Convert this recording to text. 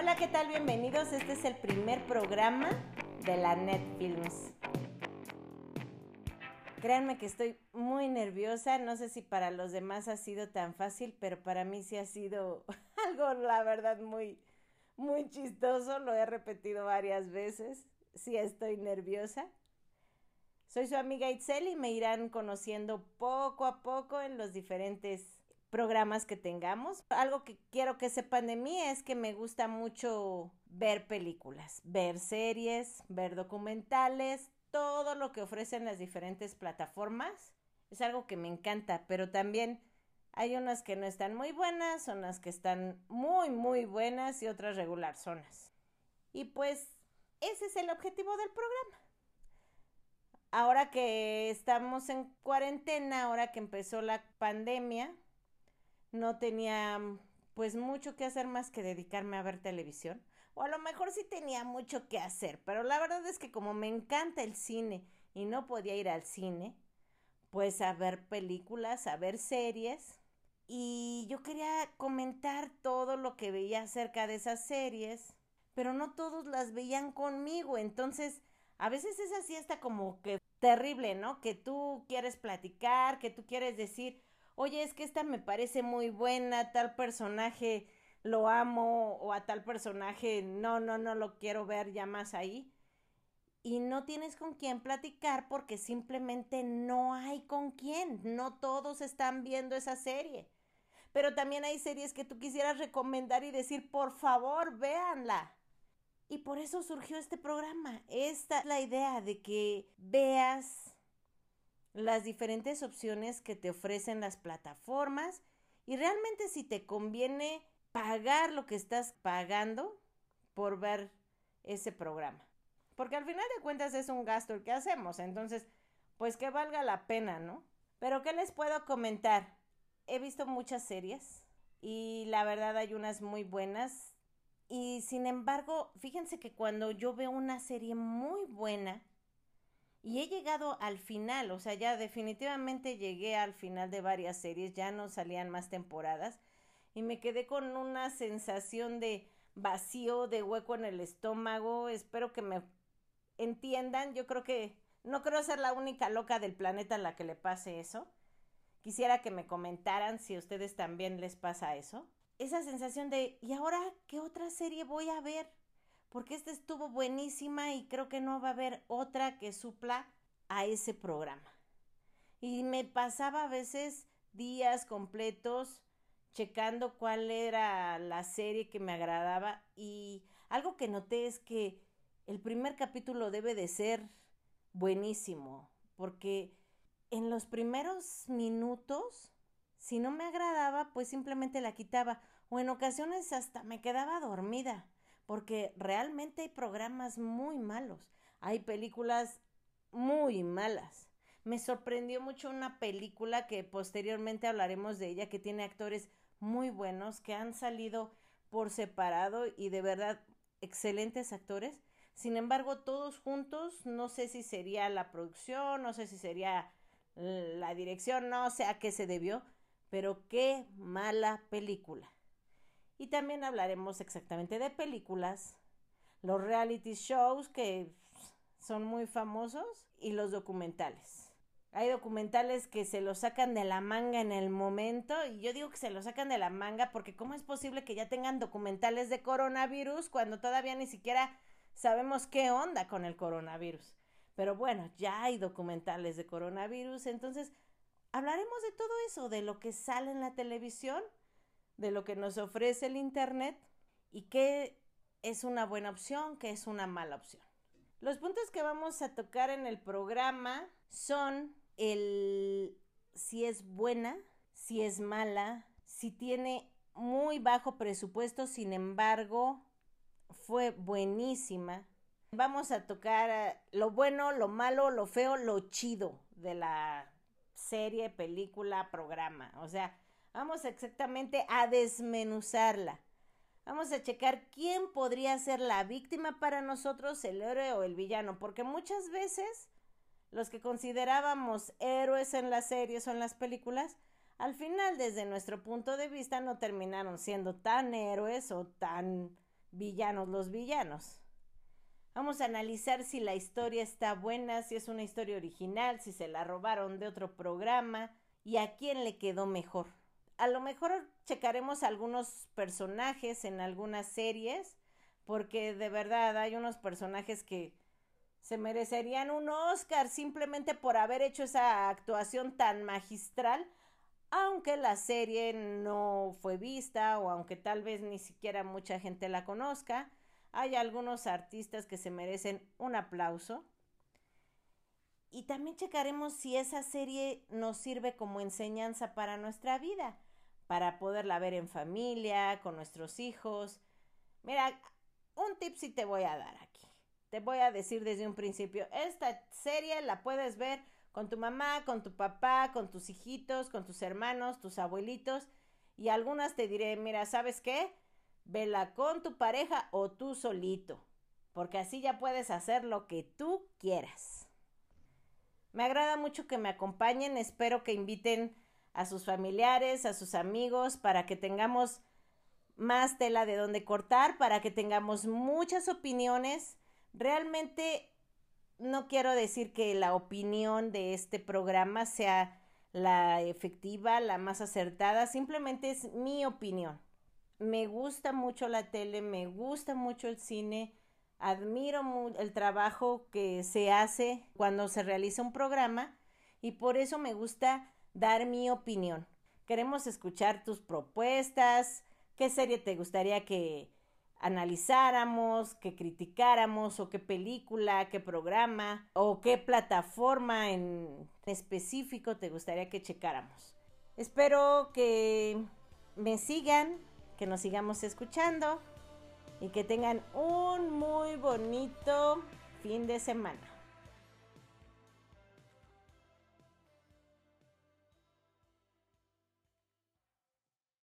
Hola, ¿qué tal? Bienvenidos. Este es el primer programa de la Netfilms. Créanme que estoy muy nerviosa. No sé si para los demás ha sido tan fácil, pero para mí sí ha sido algo, la verdad, muy, muy chistoso. Lo he repetido varias veces. Sí estoy nerviosa. Soy su amiga Itzel y me irán conociendo poco a poco en los diferentes programas que tengamos. Algo que quiero que sepan de mí es que me gusta mucho ver películas, ver series, ver documentales, todo lo que ofrecen las diferentes plataformas. Es algo que me encanta, pero también hay unas que no están muy buenas, unas que están muy, muy buenas y otras regular zonas. Y pues ese es el objetivo del programa ahora que estamos en cuarentena, ahora que empezó la pandemia, no tenía pues mucho que hacer más que dedicarme a ver televisión. O a lo mejor sí tenía mucho que hacer, pero la verdad es que como me encanta el cine y no podía ir al cine, pues a ver películas, a ver series. Y yo quería comentar todo lo que veía acerca de esas series, pero no todos las veían conmigo, entonces a veces es así hasta como que terrible, ¿no? Que tú quieres platicar, que tú quieres decir, oye, es que esta me parece muy buena, tal personaje lo amo o a tal personaje no, no, no lo quiero ver ya más ahí. Y no tienes con quién platicar porque simplemente no hay con quién, no todos están viendo esa serie. Pero también hay series que tú quisieras recomendar y decir, por favor, véanla. Y por eso surgió este programa. Esta es la idea de que veas las diferentes opciones que te ofrecen las plataformas y realmente si te conviene pagar lo que estás pagando por ver ese programa. Porque al final de cuentas es un gasto el que hacemos, entonces pues que valga la pena, ¿no? Pero ¿qué les puedo comentar? He visto muchas series y la verdad hay unas muy buenas y sin embargo, fíjense que cuando yo veo una serie muy buena y he llegado al final, o sea, ya definitivamente llegué al final de varias series, ya no salían más temporadas y me quedé con una sensación de vacío, de hueco en el estómago. Espero que me entiendan. Yo creo que no creo ser la única loca del planeta a la que le pase eso. Quisiera que me comentaran si a ustedes también les pasa eso esa sensación de, ¿y ahora qué otra serie voy a ver? Porque esta estuvo buenísima y creo que no va a haber otra que supla a ese programa. Y me pasaba a veces días completos checando cuál era la serie que me agradaba y algo que noté es que el primer capítulo debe de ser buenísimo porque en los primeros minutos si no me agradaba, pues simplemente la quitaba o en ocasiones hasta me quedaba dormida, porque realmente hay programas muy malos, hay películas muy malas. Me sorprendió mucho una película que posteriormente hablaremos de ella, que tiene actores muy buenos, que han salido por separado y de verdad excelentes actores. Sin embargo, todos juntos, no sé si sería la producción, no sé si sería la dirección, no sé a qué se debió, pero qué mala película. Y también hablaremos exactamente de películas, los reality shows que son muy famosos y los documentales. Hay documentales que se los sacan de la manga en el momento y yo digo que se los sacan de la manga porque ¿cómo es posible que ya tengan documentales de coronavirus cuando todavía ni siquiera sabemos qué onda con el coronavirus? Pero bueno, ya hay documentales de coronavirus, entonces hablaremos de todo eso, de lo que sale en la televisión, de lo que nos ofrece el Internet y qué es una buena opción, qué es una mala opción. Los puntos que vamos a tocar en el programa son el si es buena, si es mala, si tiene muy bajo presupuesto, sin embargo, fue buenísima. Vamos a tocar eh, lo bueno, lo malo, lo feo, lo chido de la serie, película, programa. O sea, vamos exactamente a desmenuzarla. Vamos a checar quién podría ser la víctima para nosotros, el héroe o el villano, porque muchas veces los que considerábamos héroes en las series o en las películas, al final desde nuestro punto de vista no terminaron siendo tan héroes o tan villanos los villanos. Vamos a analizar si la historia está buena, si es una historia original, si se la robaron de otro programa y a quién le quedó mejor. A lo mejor checaremos algunos personajes en algunas series, porque de verdad hay unos personajes que se merecerían un Oscar simplemente por haber hecho esa actuación tan magistral, aunque la serie no fue vista o aunque tal vez ni siquiera mucha gente la conozca hay algunos artistas que se merecen un aplauso. Y también checaremos si esa serie nos sirve como enseñanza para nuestra vida, para poderla ver en familia, con nuestros hijos. Mira, un tip sí te voy a dar aquí. Te voy a decir desde un principio, esta serie la puedes ver con tu mamá, con tu papá, con tus hijitos, con tus hermanos, tus abuelitos. Y algunas te diré, mira, ¿sabes qué? Vela con tu pareja o tú solito, porque así ya puedes hacer lo que tú quieras. Me agrada mucho que me acompañen, espero que inviten a sus familiares, a sus amigos, para que tengamos más tela de donde cortar, para que tengamos muchas opiniones. Realmente no quiero decir que la opinión de este programa sea la efectiva, la más acertada, simplemente es mi opinión me gusta mucho la tele, me gusta mucho el cine, admiro el trabajo que se hace cuando se realiza un programa y por eso me gusta dar mi opinión. Queremos escuchar tus propuestas, qué serie te gustaría que analizáramos, que criticáramos, o qué película, qué programa, o qué plataforma en específico te gustaría que checáramos. Espero que me sigan que nos sigamos escuchando y que tengan un muy bonito fin de semana.